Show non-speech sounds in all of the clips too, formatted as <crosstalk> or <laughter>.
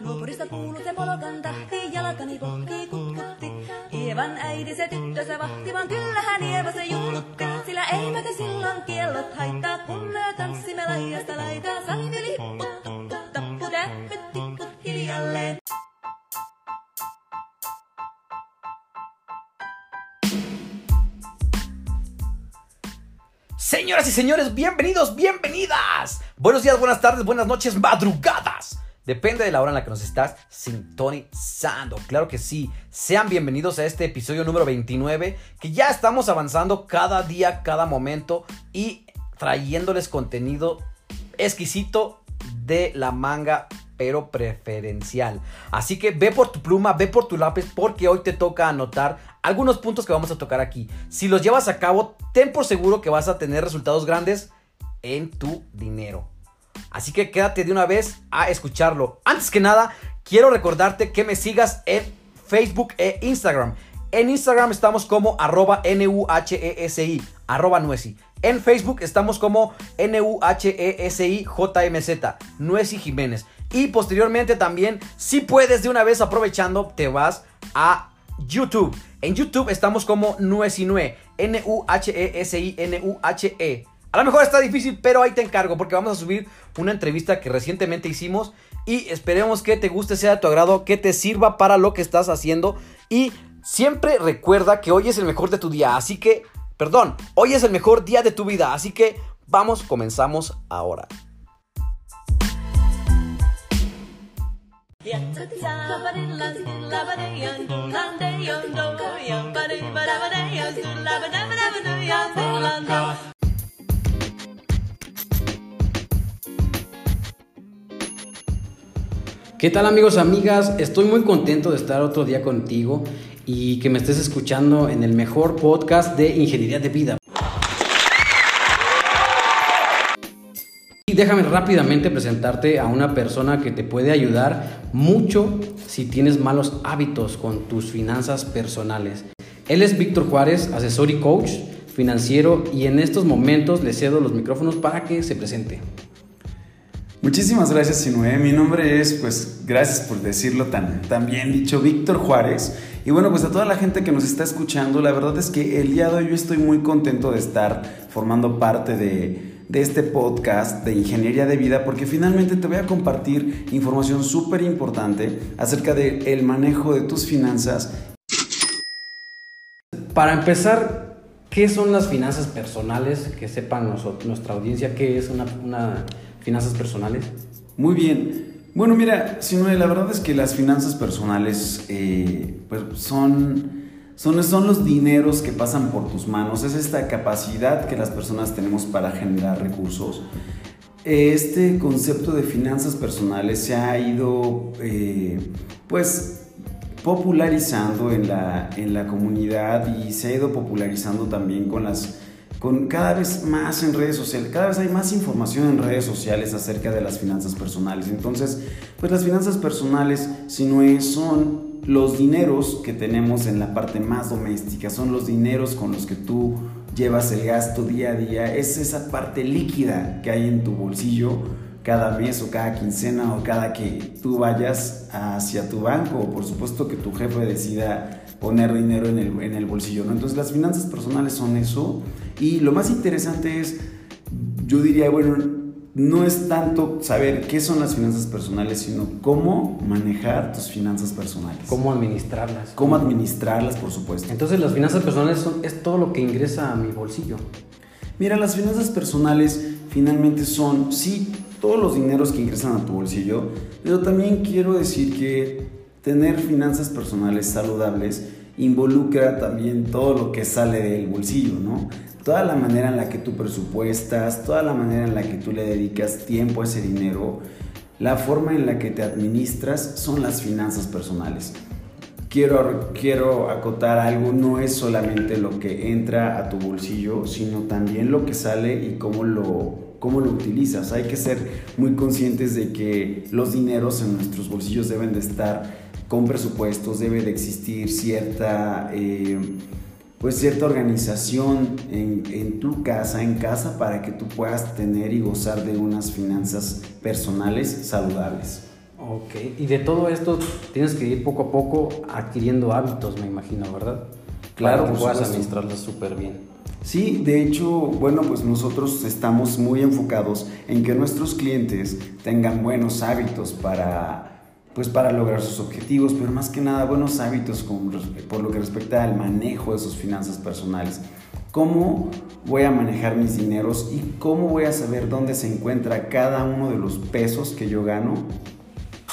Nuopurista kuuluu se polokan tahti, jalkani pohtii kutkutti. Ievan äiti se tyttönsä vahti, vaan kyllähän Ieva se juttutti. Señores, bienvenidos, bienvenidas. Buenos días, buenas tardes, buenas noches, madrugadas. Depende de la hora en la que nos estás sintonizando. Claro que sí. Sean bienvenidos a este episodio número 29, que ya estamos avanzando cada día, cada momento y trayéndoles contenido exquisito de la manga pero preferencial. Así que ve por tu pluma, ve por tu lápiz, porque hoy te toca anotar algunos puntos que vamos a tocar aquí. Si los llevas a cabo, ten por seguro que vas a tener resultados grandes en tu dinero. Así que quédate de una vez a escucharlo. Antes que nada, quiero recordarte que me sigas en Facebook e Instagram. En Instagram estamos como arroba N-U-H-E-S-I, arroba Nuesi. En Facebook estamos como N-U-H-E-S-I-J-M-Z, Nuesi Jiménez. Y posteriormente también, si puedes de una vez aprovechando, te vas a YouTube. En YouTube estamos como Nuesinue, N-U-H-E-S-I-N-U-H-E. A lo mejor está difícil, pero ahí te encargo porque vamos a subir una entrevista que recientemente hicimos y esperemos que te guste, sea de tu agrado, que te sirva para lo que estás haciendo y siempre recuerda que hoy es el mejor de tu día, así que, perdón, hoy es el mejor día de tu vida, así que vamos, comenzamos ahora. ¿Qué tal amigos, amigas? Estoy muy contento de estar otro día contigo y que me estés escuchando en el mejor podcast de ingeniería de vida. Déjame rápidamente presentarte a una persona que te puede ayudar mucho si tienes malos hábitos con tus finanzas personales. Él es Víctor Juárez, asesor y coach financiero y en estos momentos le cedo los micrófonos para que se presente. Muchísimas gracias, Sinue. Mi nombre es, pues, gracias por decirlo tan, tan bien dicho, Víctor Juárez. Y bueno, pues a toda la gente que nos está escuchando, la verdad es que el día de hoy yo estoy muy contento de estar formando parte de, de este podcast de Ingeniería de Vida porque finalmente te voy a compartir información súper importante acerca del manejo de tus finanzas. Para empezar, ¿qué son las finanzas personales? Que sepan nuestra audiencia qué es una, una finanzas personales. Muy bien. Bueno, mira, Sinue, la verdad es que las finanzas personales eh, pues son, son, son los dineros que pasan por tus manos, es esta capacidad que las personas tenemos para generar recursos. Este concepto de finanzas personales se ha ido, eh, pues, popularizando en la, en la comunidad y se ha ido popularizando también con las con cada vez más en redes sociales, cada vez hay más información en redes sociales acerca de las finanzas personales. Entonces, pues las finanzas personales, si no es, son los dineros que tenemos en la parte más doméstica, son los dineros con los que tú llevas el gasto día a día, es esa parte líquida que hay en tu bolsillo cada mes o cada quincena o cada que tú vayas hacia tu banco por supuesto que tu jefe decida poner dinero en el, en el bolsillo. ¿no? Entonces las finanzas personales son eso y lo más interesante es, yo diría, bueno, no es tanto saber qué son las finanzas personales, sino cómo manejar tus finanzas personales. ¿Cómo administrarlas? Cómo administrarlas, por supuesto. Entonces las finanzas personales son, es todo lo que ingresa a mi bolsillo. Mira, las finanzas personales finalmente son, sí, todos los dineros que ingresan a tu bolsillo, pero también quiero decir que tener finanzas personales saludables involucra también todo lo que sale del bolsillo, ¿no? Toda la manera en la que tú presupuestas, toda la manera en la que tú le dedicas tiempo a ese dinero, la forma en la que te administras son las finanzas personales. Quiero, quiero acotar algo, no es solamente lo que entra a tu bolsillo, sino también lo que sale y cómo lo, cómo lo utilizas. Hay que ser muy conscientes de que los dineros en nuestros bolsillos deben de estar con presupuestos, debe de existir cierta, eh, pues cierta organización en, en, tu casa, en casa, para que tú puedas tener y gozar de unas finanzas personales saludables. Ok, y de todo esto tienes que ir poco a poco adquiriendo hábitos, me imagino, ¿verdad? Claro, para que puedas administrarlas súper bien. Sí, de hecho, bueno, pues nosotros estamos muy enfocados en que nuestros clientes tengan buenos hábitos para pues para lograr sus objetivos, pero más que nada buenos hábitos por lo que respecta al manejo de sus finanzas personales. ¿Cómo voy a manejar mis dineros y cómo voy a saber dónde se encuentra cada uno de los pesos que yo gano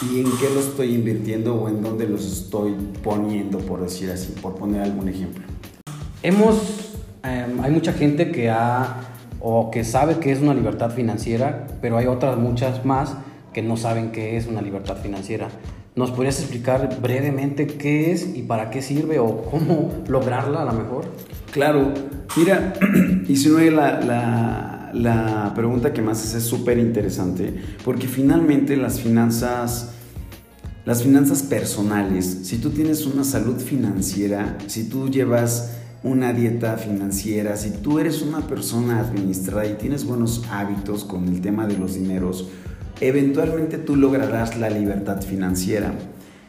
y en qué los estoy invirtiendo o en dónde los estoy poniendo, por decir así, por poner algún ejemplo? Hemos, em, hay mucha gente que ha o que sabe que es una libertad financiera, pero hay otras muchas más que no saben qué es una libertad financiera. ¿Nos podrías explicar brevemente qué es y para qué sirve o cómo lograrla a lo mejor? Claro, mira, y si no la, la, pregunta que más haces es súper interesante, porque finalmente las finanzas, las finanzas personales, si tú tienes una salud financiera, si tú llevas una dieta financiera, si tú eres una persona administrada y tienes buenos hábitos con el tema de los dineros, eventualmente tú lograrás la libertad financiera.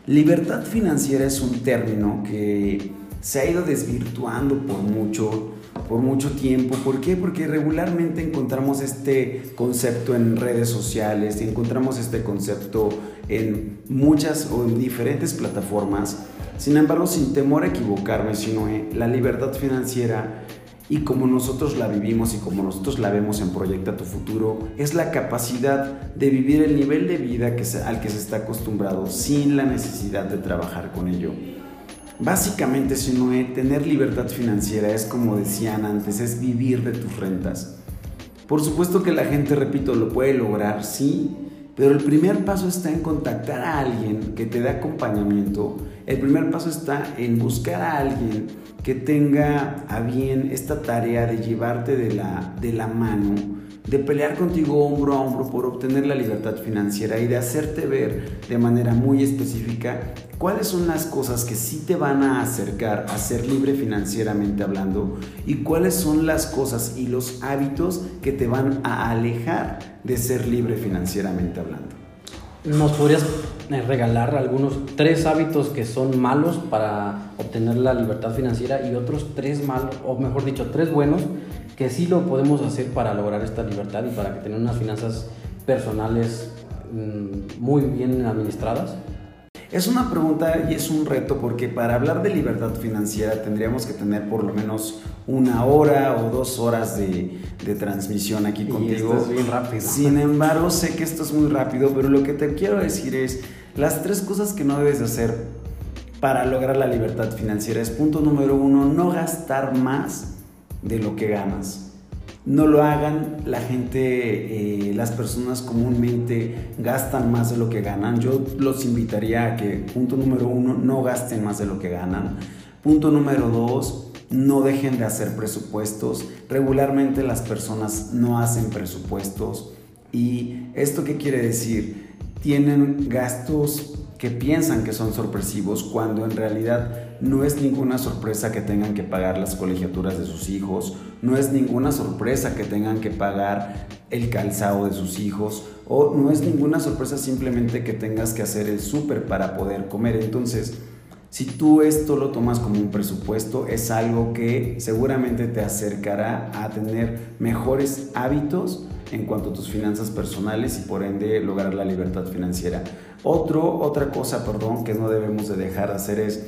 Libertad financiera es un término que se ha ido desvirtuando por mucho, por mucho tiempo. ¿Por qué? Porque regularmente encontramos este concepto en redes sociales, encontramos este concepto en muchas o en diferentes plataformas. Sin embargo, sin temor a equivocarme, sino la libertad financiera y como nosotros la vivimos y como nosotros la vemos en Proyecta tu Futuro, es la capacidad de vivir el nivel de vida que al que se está acostumbrado sin la necesidad de trabajar con ello. Básicamente, si no es tener libertad financiera es como decían antes, es vivir de tus rentas. Por supuesto que la gente, repito, lo puede lograr, sí, pero el primer paso está en contactar a alguien que te dé acompañamiento. El primer paso está en buscar a alguien que tenga a bien esta tarea de llevarte de la, de la mano, de pelear contigo hombro a hombro por obtener la libertad financiera y de hacerte ver de manera muy específica cuáles son las cosas que sí te van a acercar a ser libre financieramente hablando y cuáles son las cosas y los hábitos que te van a alejar de ser libre financieramente hablando. ¿Nos podrías regalar algunos tres hábitos que son malos para obtener la libertad financiera y otros tres malos, o mejor dicho, tres buenos que sí lo podemos hacer para lograr esta libertad y para que tener unas finanzas personales mm, muy bien administradas? Es una pregunta y es un reto porque para hablar de libertad financiera tendríamos que tener por lo menos una hora o dos horas de, transmisión aquí contigo. Esto es bien rápido. Sin embargo, sé que esto es muy rápido, pero lo que te quiero decir es las tres cosas que no debes de hacer para lograr la libertad financiera. Es punto número uno, no gastar más de lo que ganas no lo hagan. La gente, eh, las personas comúnmente gastan más de lo que ganan. Yo los invitaría a que, punto número uno, no gasten más de lo que ganan. Punto número dos, no dejen de hacer presupuestos. Regularmente las personas no hacen presupuestos. ¿Y esto qué quiere decir? Tienen gastos que piensan que son sorpresivos cuando en realidad no es ninguna sorpresa que tengan que pagar las colegiaturas de sus hijos, no es ninguna sorpresa que tengan que pagar el calzado de sus hijos o no es ninguna sorpresa simplemente que tengas que hacer el súper para poder comer. Entonces, si tú esto lo tomas como un presupuesto, es algo que seguramente te acercará a tener mejores hábitos en cuanto a tus finanzas personales y por ende lograr la libertad financiera. Otro, otra cosa, perdón, que no debemos de dejar de hacer es,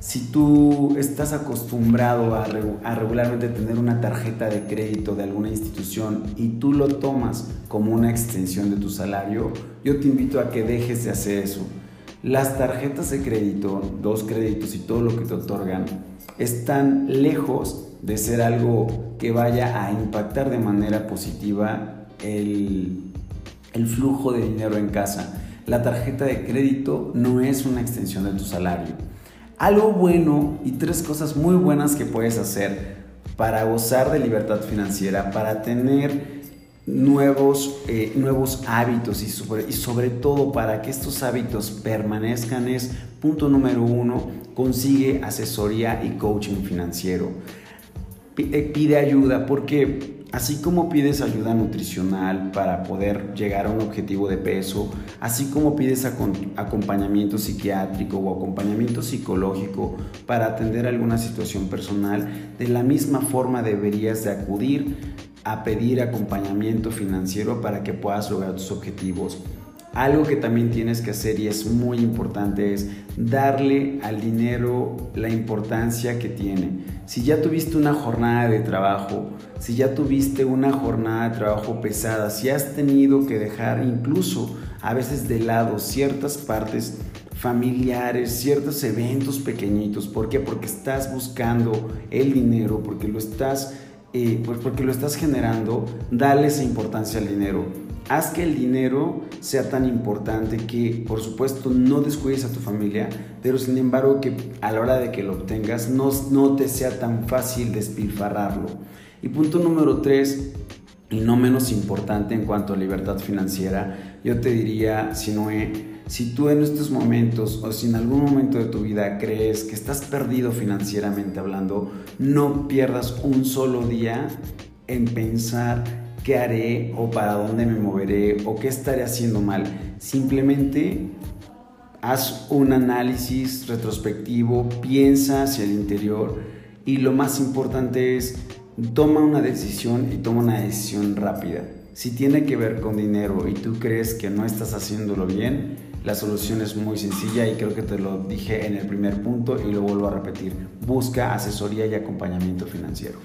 si tú estás acostumbrado a, a, regularmente tener una tarjeta de crédito de alguna institución y tú lo tomas como una extensión de tu salario, yo te invito a que dejes de hacer eso. Las tarjetas de crédito, dos créditos y todo lo que te otorgan, están lejos de ser algo que vaya a impactar de manera positiva el, el flujo de dinero en casa. La tarjeta de crédito no es una extensión de tu salario. Algo bueno y tres cosas muy buenas que puedes hacer para gozar de libertad financiera, para tener nuevos, eh, nuevos hábitos y sobre, y sobre todo para que estos hábitos permanezcan es, punto número uno, consigue asesoría y coaching financiero. Eh, pide ayuda porque así como pides ayuda nutricional para poder llegar a un objetivo de peso, así como pides acompañamiento psiquiátrico o acompañamiento psicológico para atender alguna situación personal, de la misma forma deberías de acudir a pedir acompañamiento financiero para que puedas lograr tus objetivos. Algo que también tienes que hacer y es muy importante es darle al dinero la importancia que tiene. Si ya tuviste una jornada de trabajo, si ya tuviste una jornada de trabajo pesada, si has tenido que dejar incluso a veces de lado ciertas partes familiares, ciertos eventos pequeñitos, ¿por qué? Porque estás buscando el dinero, porque lo estás, eh, pues porque lo estás generando, dale esa importancia al dinero haz que el dinero sea tan importante que, por supuesto, no descuides a tu familia, pero sin embargo que a la hora de que lo obtengas no, no te sea tan fácil despilfarrarlo. Y punto número tres, y no menos importante en cuanto a libertad financiera, yo te diría, Sinoé, si tú en estos momentos o si en algún momento de tu vida crees que estás perdido financieramente hablando, no pierdas un solo día en pensar qué haré o para dónde me moveré o qué estaré haciendo mal. Simplemente haz un análisis retrospectivo, piensa hacia el interior y lo más importante es toma una decisión y toma una decisión rápida. Si tiene que ver con dinero y tú crees que no estás haciéndolo bien, la solución es muy sencilla y creo que te lo dije en el primer punto y lo vuelvo a repetir. Busca asesoría y acompañamiento financiero.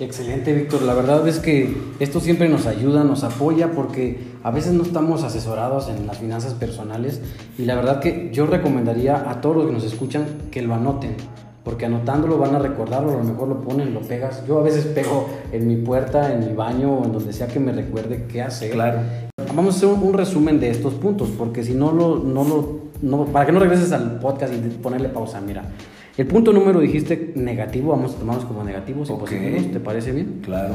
Excelente, Víctor. La verdad es que esto siempre nos ayuda, nos apoya, porque a veces no estamos asesorados en las finanzas personales y la verdad que yo recomendaría a todos los que nos escuchan que lo anoten, porque anotándolo van a recordarlo, a lo mejor lo ponen, lo pegas. Yo a veces pego en mi puerta, en mi baño o en donde sea que me recuerde qué hacer. Claro. Vamos a hacer un, resumen de estos puntos, porque si no lo, no lo, no, para que no regreses al podcast y ponerle pausa, mira. El punto número dijiste negativo, vamos a tomarlos como negativos y positivos, ¿te parece bien? Claro.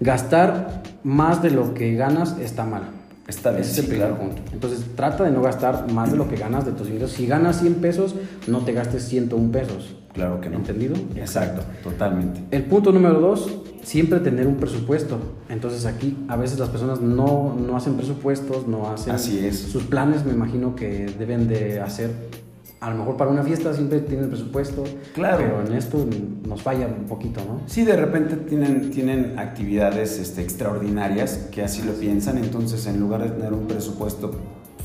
Gastar más de lo que ganas está mal. Está bien, Ese es el primer punto. Entonces, trata de no gastar más de lo que ganas de tus ingresos. Si ganas 100 pesos, no te gastes 101 pesos. Claro que no. ¿Entendido? Exacto, totalmente. El punto número dos, siempre tener un presupuesto. Entonces aquí a veces las personas no, no hacen presupuestos, no hacen Así es. sus planes, me imagino que deben de hacer a lo mejor para una fiesta siempre tienen presupuesto, claro. pero en esto nos falla un poquito, ¿no? Sí, de repente tienen, tienen actividades este, extraordinarias que así lo piensan, entonces en lugar de tener un presupuesto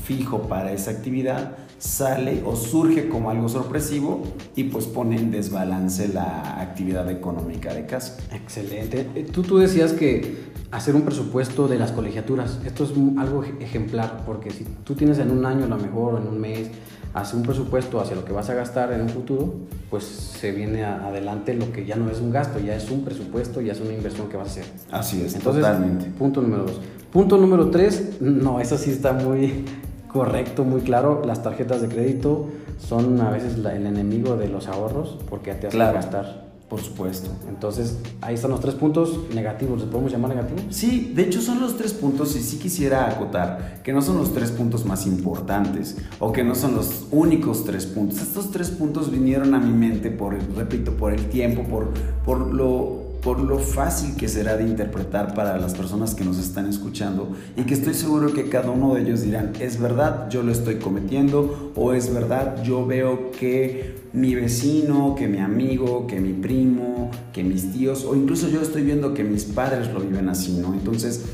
fijo para esa actividad, sale o surge como algo sorpresivo y pues pone en desbalance la actividad económica de casa. Excelente. Eh, tú, tú decías que hacer un presupuesto de las colegiaturas, esto es algo ejemplar, porque si tú tienes en un año a lo mejor o en un mes, hace un presupuesto hacia lo que vas a gastar en un futuro, pues se viene adelante lo que ya no es un gasto, ya es un presupuesto, ya es una inversión que vas a hacer. Así es, Entonces, totalmente. Punto número dos. Punto número tres, no, eso sí está muy correcto, muy claro. Las tarjetas de crédito son a veces el enemigo de los ahorros porque te hacen gastar. Por supuesto. Entonces, ahí están los tres puntos negativos. ¿Les podemos llamar negativos? Sí, de hecho son los tres puntos y sí quisiera acotar que no son los tres puntos más importantes o que no son los únicos tres puntos. Estos tres puntos vinieron a mi mente por, repito, por el tiempo, por, por lo por lo fácil que será de interpretar para las personas que nos están escuchando y que estoy seguro que cada uno de ellos dirán, es verdad, yo lo estoy cometiendo o es verdad, yo veo que mi vecino, que mi amigo, que mi primo, que mis tíos o incluso yo estoy viendo que mis padres lo viven así, ¿no? Entonces,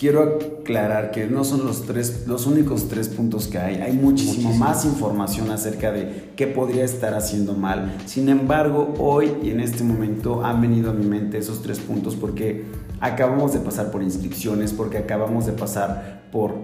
quiero aclarar que no son los, tres, los únicos tres puntos que hay. Hay muchísimo, más información acerca de qué podría estar haciendo mal. Sin embargo, hoy y en este momento han venido a mi mente esos tres puntos porque acabamos de pasar por inscripciones, porque acabamos de pasar por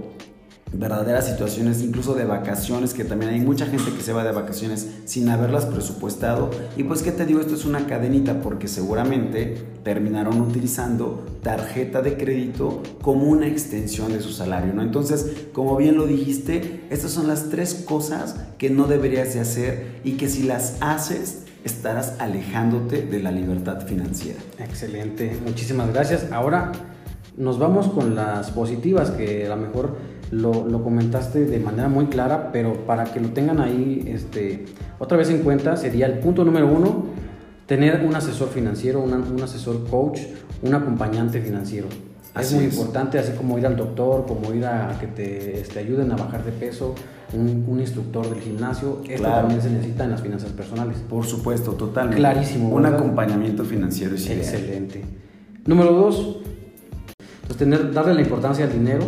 verdaderas situaciones, incluso de vacaciones, que también hay mucha gente que se va de vacaciones sin haberlas presupuestado. Y pues, ¿qué te digo? Esto es una cadenita porque seguramente terminaron utilizando tarjeta de crédito como una extensión de su salario, ¿no? Entonces, como bien lo dijiste, estas son las tres cosas que no deberías de hacer y que si las haces, estarás alejándote de la libertad financiera. Excelente, muchísimas gracias. Ahora Nos vamos con las positivas, que a lo mejor lo, lo, comentaste de manera muy clara, pero para que lo tengan ahí este, otra vez en cuenta, sería el punto número uno, tener un asesor financiero, un asesor coach, un acompañante financiero. es muy importante, así como ir al doctor, como ir a que te este, ayuden a bajar de peso, un, instructor del gimnasio. Esto también se necesita en las finanzas personales. Por supuesto, totalmente. Clarísimo. Un acompañamiento financiero es Excelente. Número dos, pues tener, darle la importancia al dinero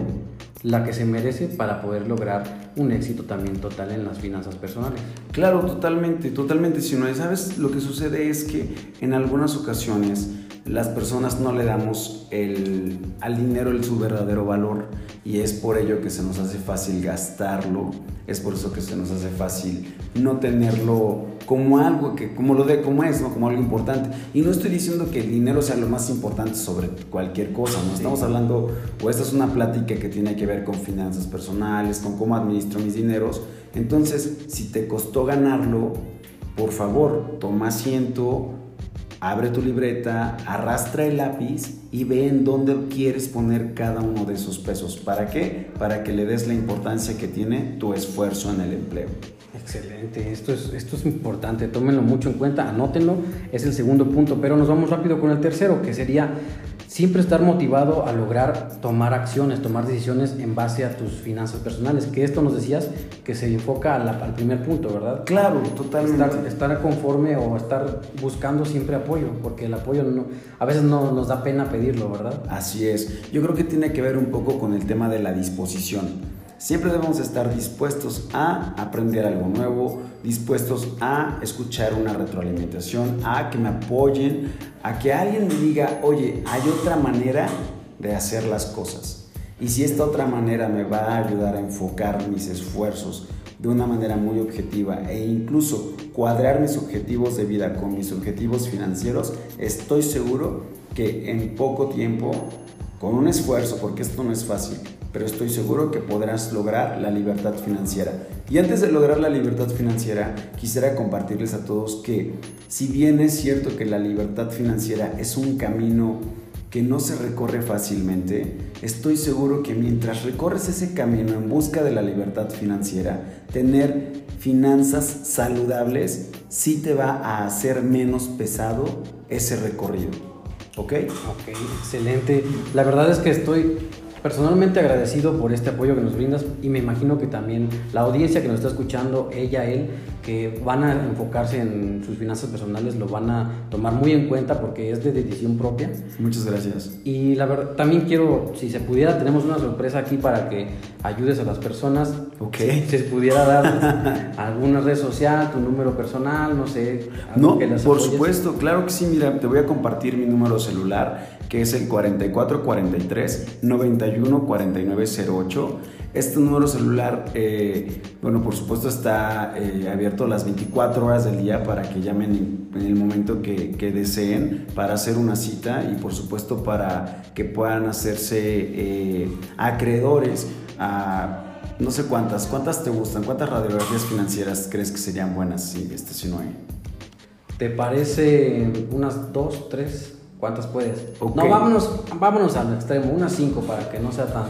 la que se merece para poder lograr un éxito también total en las finanzas personales. Claro, totalmente, totalmente. Si no, sabes, lo que sucede es que en algunas ocasiones las personas no le damos el, al dinero el, su verdadero valor y es por ello que se nos hace fácil gastarlo, es por eso que se nos hace fácil no tenerlo como algo que como lo de como es, ¿no? como algo importante. Y no estoy diciendo que el dinero sea lo más importante sobre cualquier cosa, no estamos hablando o esta es una plática que tiene que ver con finanzas personales, con cómo administro mis dineros. Entonces, si te costó ganarlo, por favor, toma asiento, abre tu libreta, arrastra el lápiz y ve en dónde quieres poner cada uno de esos pesos. ¿Para qué? Para que le des la importancia que tiene tu esfuerzo en el empleo. Excelente, esto es, esto es importante, tómenlo mucho en cuenta, anótenlo, es el segundo punto, pero nos vamos rápido con el tercero, que sería siempre estar motivado a lograr tomar acciones, tomar decisiones en base a tus finanzas personales, que esto nos decías que se enfoca al primer punto, ¿verdad? Claro, totalmente. Estar, estar, conforme o estar buscando siempre apoyo, porque el apoyo no, a veces no nos da pena pedirlo, ¿verdad? Así es, yo creo que tiene que ver un poco con el tema de la disposición. Siempre debemos estar dispuestos a aprender algo nuevo, dispuestos a escuchar una retroalimentación, a que me apoyen, a que alguien me diga, oye, hay otra manera de hacer las cosas. Y si esta otra manera me va a ayudar a enfocar mis esfuerzos de una manera muy objetiva e incluso cuadrar mis objetivos de vida con mis objetivos financieros, estoy seguro que en poco tiempo, con un esfuerzo, porque esto no es fácil, pero estoy seguro que podrás lograr la libertad financiera. Y antes de lograr la libertad financiera, quisiera compartirles a todos que si bien es cierto que la libertad financiera es un camino que no se recorre fácilmente, estoy seguro que mientras recorres ese camino en busca de la libertad financiera, tener finanzas saludables sí te va a hacer menos pesado ese recorrido. ¿Ok? Ok, excelente. La verdad es que estoy personalmente agradecido por este apoyo que nos brindas y me imagino que también la audiencia que nos está escuchando, ella, él, que van a enfocarse en sus finanzas personales, lo van a tomar muy en cuenta porque es de decisión propia. Muchas gracias. Y la verdad, también quiero, si se pudiera, tenemos una sorpresa aquí para que ayudes a las personas. Ok. Si se pudiera dar <laughs> alguna red social, tu número personal, no sé. No, por supuesto, claro que sí. Mira, te voy a compartir mi número celular que es el 4443 914908. Este número celular, eh, bueno, por supuesto está eh, abierto las 24 horas del día para que llamen en, el momento que, deseen para hacer una cita y por supuesto para que puedan hacerse eh, acreedores a no sé cuántas, ¿cuántas te gustan? ¿Cuántas radiografías financieras crees que serían buenas si, este, si no hay? ¿Te parece unas dos, tres? ¿Cuántas puedes? No, vámonos, vámonos al extremo, unas cinco para que no sea tan,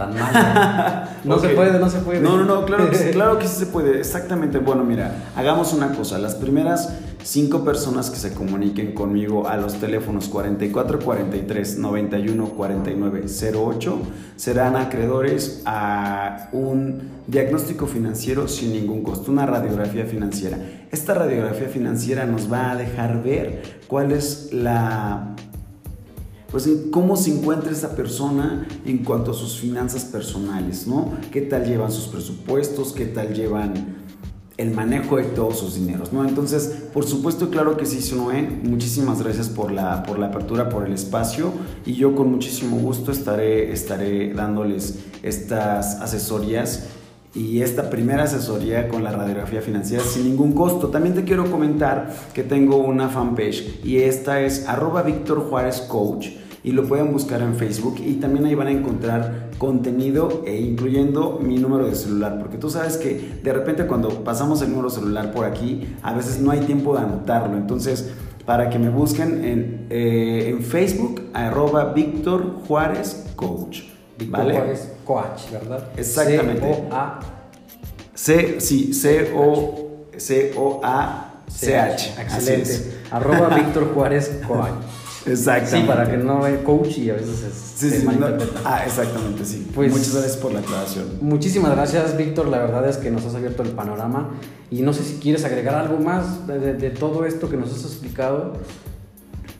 tan mal. No <laughs> se puede, no se puede. No, no, no, claro que, sí, <laughs> claro que sí se puede. Exactamente. Bueno, mira, hagamos una cosa. Las primeras cinco personas que se comuniquen conmigo a los teléfonos 44 43 91 49 08 serán acreedores a un diagnóstico financiero sin ningún costo, una radiografía financiera. Esta radiografía financiera nos va a dejar ver cuál es la pues cómo se encuentra esa persona en cuanto a sus finanzas personales, ¿no? ¿Qué tal llevan sus presupuestos? ¿Qué tal llevan el manejo de todos sus dineros, ¿no? Entonces, por supuesto, claro que sí, Noé, muchísimas gracias por la, por la apertura, por el espacio y yo con muchísimo gusto estaré, estaré dándoles estas asesorías y esta primera asesoría con la radiografía financiera sin ningún costo. También te quiero comentar que tengo una fanpage y esta es arroba Víctor Juárez Coach y lo pueden buscar en Facebook y también ahí van a encontrar contenido e incluyendo mi número de celular, porque tú sabes que de repente cuando pasamos el número celular por aquí, a veces no hay tiempo de anotarlo, entonces para que me busquen en, eh, en Facebook, arroba Víctor Juárez Coach. Víctor ¿vale? Juárez Coach, ¿verdad? Exactamente. C-O-A. C, sí, C-O, C-O-A-C-H. Así Excelente. es. Arroba <laughs> Víctor Juárez Coach. Exactamente. Sí, para que no ve coach y a veces es, Sí, sí, no- ah, exactamente, sí. Pues- Muchas gracias por la aclaración. Muchísimas gracias, Víctor. La verdad es que nos has abierto el panorama. Y no sé si quieres agregar algo más de, de- de todo esto que nos has explicado.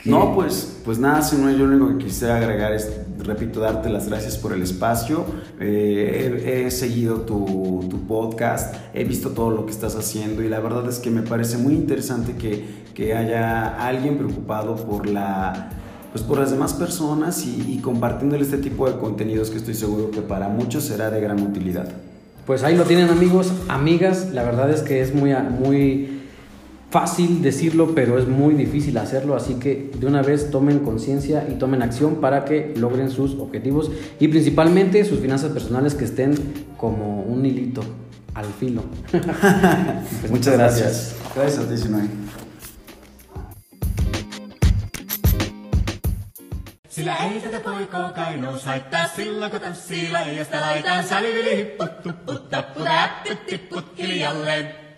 Que- No, pues, pues nada, sino yo lo único que quisiera agregar es, repito, darte las gracias por el espacio. Eh, he, he seguido tu, tu podcast, he visto todo lo que estás haciendo y la verdad es que me parece muy interesante que, que haya alguien preocupado por la... Pues por las demás personas y, y compartiéndole este tipo de contenidos que estoy seguro que para muchos será de gran utilidad. Pues ahí lo tienen amigos, amigas. La verdad es que es muy, muy fácil decirlo, pero es muy difícil hacerlo. Así que de una vez tomen conciencia y tomen acción para que logren sus objetivos y principalmente sus finanzas personales que estén como un hilito al filo. Pues <laughs> <laughs> Muchas gracias. Gracias a ti. Sillä ei tätä poikoo kainuus haittaa silloin kun tanssii läijästä laitaan. Salivili hipput tupput tapput äppyt tipput hiljalleen.